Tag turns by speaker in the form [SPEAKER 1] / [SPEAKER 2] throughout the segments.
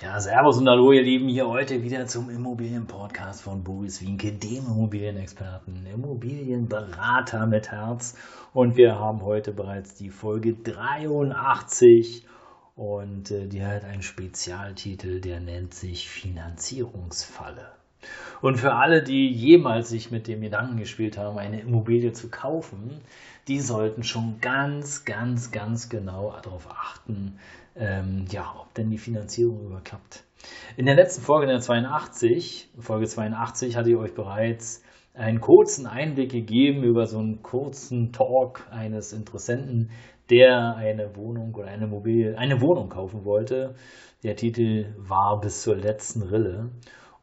[SPEAKER 1] Ja, Servus und Hallo, ihr Lieben, hier heute wieder zum Immobilienpodcast von Boris Wienke, dem Immobilienexperten, Immobilienberater mit Herz. Und wir haben heute bereits die Folge 83 und äh, die hat einen Spezialtitel, der nennt sich Finanzierungsfalle. Und für alle, die jemals sich mit dem Gedanken gespielt haben, eine Immobilie zu kaufen, die sollten schon ganz, ganz, ganz genau darauf achten, ähm, ja, ob denn die Finanzierung überklappt. In der letzten Folge, in der 82, Folge 82, hatte ich euch bereits einen kurzen Einblick gegeben über so einen kurzen Talk eines Interessenten, der eine Wohnung oder eine Immobilie, eine Wohnung kaufen wollte. Der Titel war bis zur letzten Rille.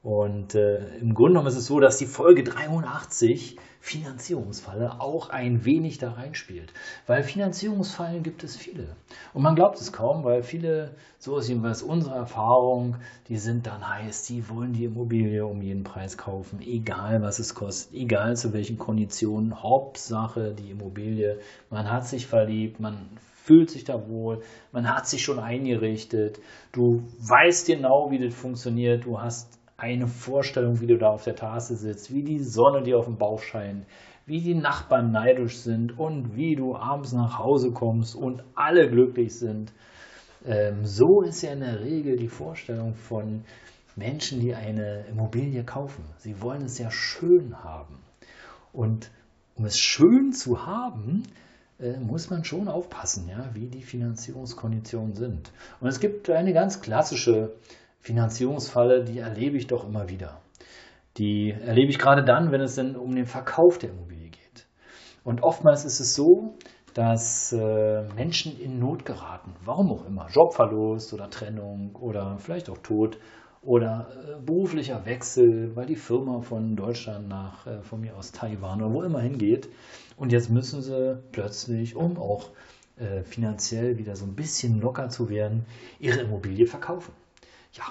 [SPEAKER 1] Und äh, im Grunde genommen ist es so, dass die Folge 83 Finanzierungsfalle auch ein wenig da reinspielt. Weil Finanzierungsfallen gibt es viele. Und man glaubt es kaum, weil viele, so ist jedenfalls unsere Erfahrung, die sind dann heiß, die wollen die Immobilie um jeden Preis kaufen, egal was es kostet, egal zu welchen Konditionen. Hauptsache die Immobilie. Man hat sich verliebt, man fühlt sich da wohl, man hat sich schon eingerichtet, du weißt genau, wie das funktioniert, du hast eine Vorstellung, wie du da auf der Tasse sitzt, wie die Sonne dir auf den Bauch scheint, wie die Nachbarn neidisch sind und wie du abends nach Hause kommst und alle glücklich sind. Ähm, so ist ja in der Regel die Vorstellung von Menschen, die eine Immobilie kaufen. Sie wollen es ja schön haben. Und um es schön zu haben, äh, muss man schon aufpassen, ja, wie die Finanzierungskonditionen sind. Und es gibt eine ganz klassische Finanzierungsfalle, die erlebe ich doch immer wieder. Die erlebe ich gerade dann, wenn es denn um den Verkauf der Immobilie geht. Und oftmals ist es so, dass äh, Menschen in Not geraten. Warum auch immer. Jobverlust oder Trennung oder vielleicht auch Tod oder äh, beruflicher Wechsel, weil die Firma von Deutschland nach äh, von mir aus Taiwan oder wo immer hingeht. Und jetzt müssen sie plötzlich, um auch äh, finanziell wieder so ein bisschen locker zu werden, ihre Immobilie verkaufen. Ja,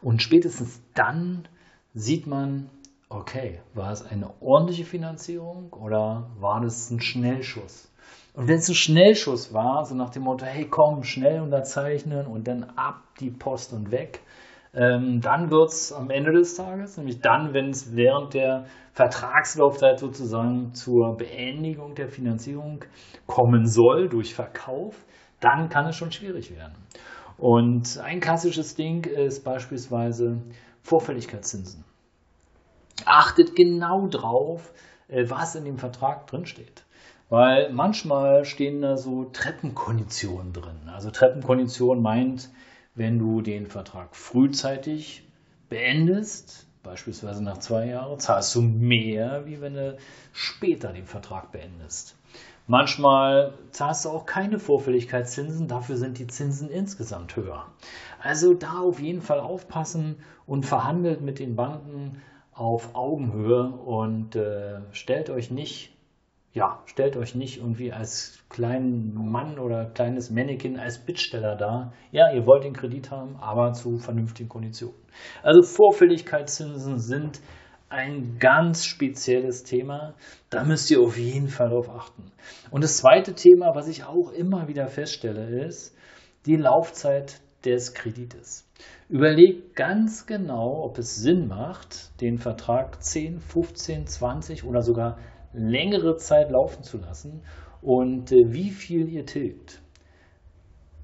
[SPEAKER 1] und spätestens dann sieht man, okay, war es eine ordentliche Finanzierung oder war das ein Schnellschuss? Und wenn es ein Schnellschuss war, so nach dem Motto, hey komm, schnell unterzeichnen und dann ab die Post und weg, ähm, dann wird es am Ende des Tages, nämlich dann, wenn es während der Vertragslaufzeit sozusagen zur Beendigung der Finanzierung kommen soll durch Verkauf, dann kann es schon schwierig werden. Und ein klassisches Ding ist beispielsweise Vorfälligkeitszinsen. Achtet genau drauf, äh, was in dem Vertrag drinsteht. Weil manchmal stehen da so Treppenkonditionen drin. Also Treppenkondition meint, wenn du den Vertrag frühzeitig beendest, beispielsweise nach zwei Jahren, zahlst du mehr, wie wenn du später den Vertrag beendest. Manchmal zahlst du auch keine Vorfälligkeitszinsen, dafür sind die Zinsen insgesamt höher. Also da auf jeden Fall aufpassen und verhandelt mit den Banken auf Augenhöhe und äh, stellt euch nicht, ja, stellt euch nicht irgendwie als kleinen Mann oder kleines Mannequin als Bittsteller dar. Ja, ihr wollt den Kredit haben, aber zu vernünftigen Konditionen. Also Vorfälligkeitszinsen sind ein ganz spezielles Thema. Da müsst ihr auf jeden Fall darauf achten. Und das zweite Thema, was ich auch immer wieder feststelle, ist die Laufzeit des Kredites. Überlegt ganz genau, ob es Sinn macht, den Vertrag 10, 15, 20 oder sogar längere Zeit laufen zu lassen und äh, wie viel ihr tilgt.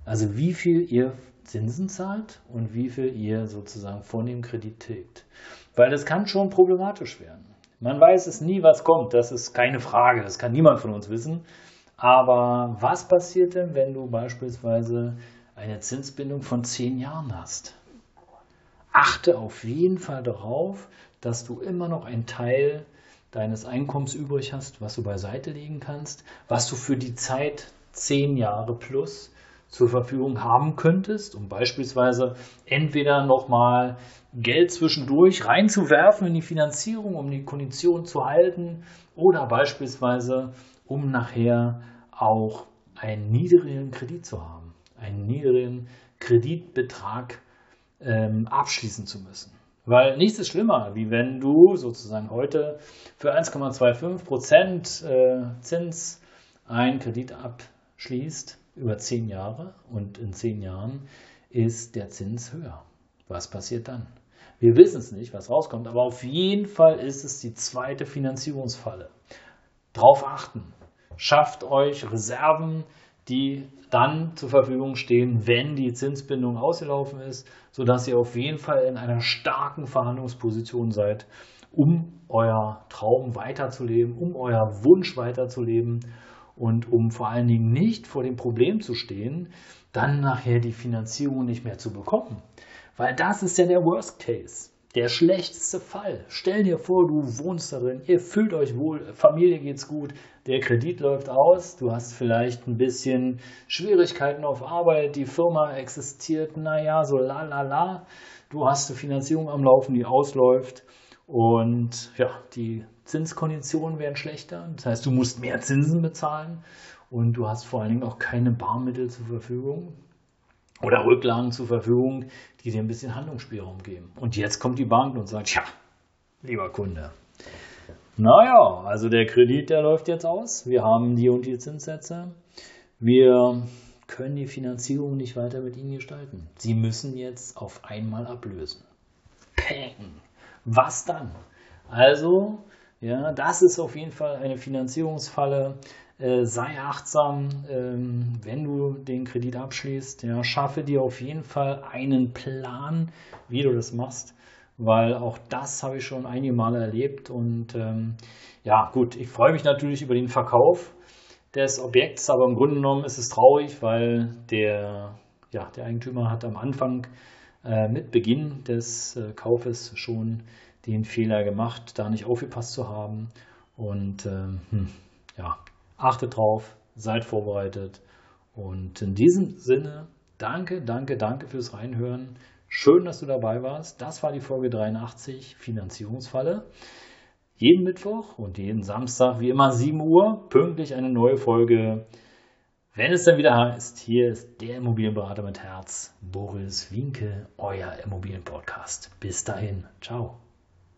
[SPEAKER 1] Also wie viel ihr Zinsen zahlt und wie viel ihr sozusagen von dem Kredit tilgt. Weil das kann schon problematisch werden. Man weiß es nie, was kommt. Das ist keine Frage. Das kann niemand von uns wissen. Aber was passiert denn, wenn du beispielsweise eine Zinsbindung von zehn Jahren hast? Achte auf jeden Fall darauf, dass du immer noch einen Teil deines Einkommens übrig hast, was du beiseite legen kannst, was du für die Zeit zehn Jahre plus zur Verfügung haben könntest, um beispielsweise entweder nochmal Geld zwischendurch reinzuwerfen in die Finanzierung, um die Kondition zu halten, oder beispielsweise um nachher auch einen niedrigen Kredit zu haben, einen niedrigen Kreditbetrag ähm, abschließen zu müssen. Weil nichts ist schlimmer, wie wenn du sozusagen heute für 1,25 Prozent äh, Zins einen Kredit abschließt über 10 Jahre und in 10 Jahren ist der Zins höher. Was passiert dann? Wir wissen es nicht, was rauskommt, aber auf jeden Fall ist es die zweite Finanzierungsfalle. Darauf achten. Schafft euch Reserven, die dann zur Verfügung stehen, wenn die Zinsbindung ausgelaufen ist, sodass ihr auf jeden Fall in einer starken Verhandlungsposition seid, um euer Traum weiterzuleben, um euer Wunsch weiterzuleben und um vor allen Dingen nicht vor dem Problem zu stehen, dann nachher die Finanzierung nicht mehr zu bekommen. Weil das ist ja der Worst Case. Der schlechteste Fall. Stell dir vor, du wohnst darin, ihr fühlt euch wohl, Familie geht's gut, der Kredit läuft aus, du hast vielleicht ein bisschen Schwierigkeiten auf Arbeit, die Firma existiert, naja, so la la la. Du hast eine Finanzierung am Laufen, die ausläuft und ja, die Zinskonditionen werden schlechter. Das heißt, du musst mehr Zinsen bezahlen und du hast vor allen Dingen auch keine Barmittel zur Verfügung oder Rücklagen zur Verfügung, die dir ein bisschen Handlungsspielraum geben. Und jetzt kommt die Bank und sagt, ja, lieber Kunde, naja, also der Kredit, der läuft jetzt aus. Wir haben die und die Zinssätze. Wir können die Finanzierung nicht weiter mit Ihnen gestalten. Sie müssen jetzt auf einmal ablösen. Peng. Was dann? Also, ja, das ist auf jeden Fall eine Finanzierungsfalle. Äh, sei achtsam, ähm, wenn du den Kredit abschließt. Ja, schaffe dir auf jeden Fall einen Plan, wie du das machst, weil auch das habe ich schon einige Male erlebt. Und ähm, ja, gut, ich freue mich natürlich über den Verkauf des Objekts, aber im Grunde genommen ist es traurig, weil der, ja, der Eigentümer hat am Anfang mit Beginn des äh, Kaufes schon den Fehler gemacht, da nicht aufgepasst zu haben. Und ähm, hm, ja, Achtet drauf, seid vorbereitet. Und in diesem Sinne, danke, danke, danke fürs Reinhören. Schön, dass du dabei warst. Das war die Folge 83, Finanzierungsfalle. Jeden Mittwoch und jeden Samstag, wie immer 7 Uhr, pünktlich eine neue Folge. Wenn es dann wieder heißt, hier ist der Immobilienberater mit Herz, Boris Winke, euer Immobilienpodcast. Bis dahin, ciao.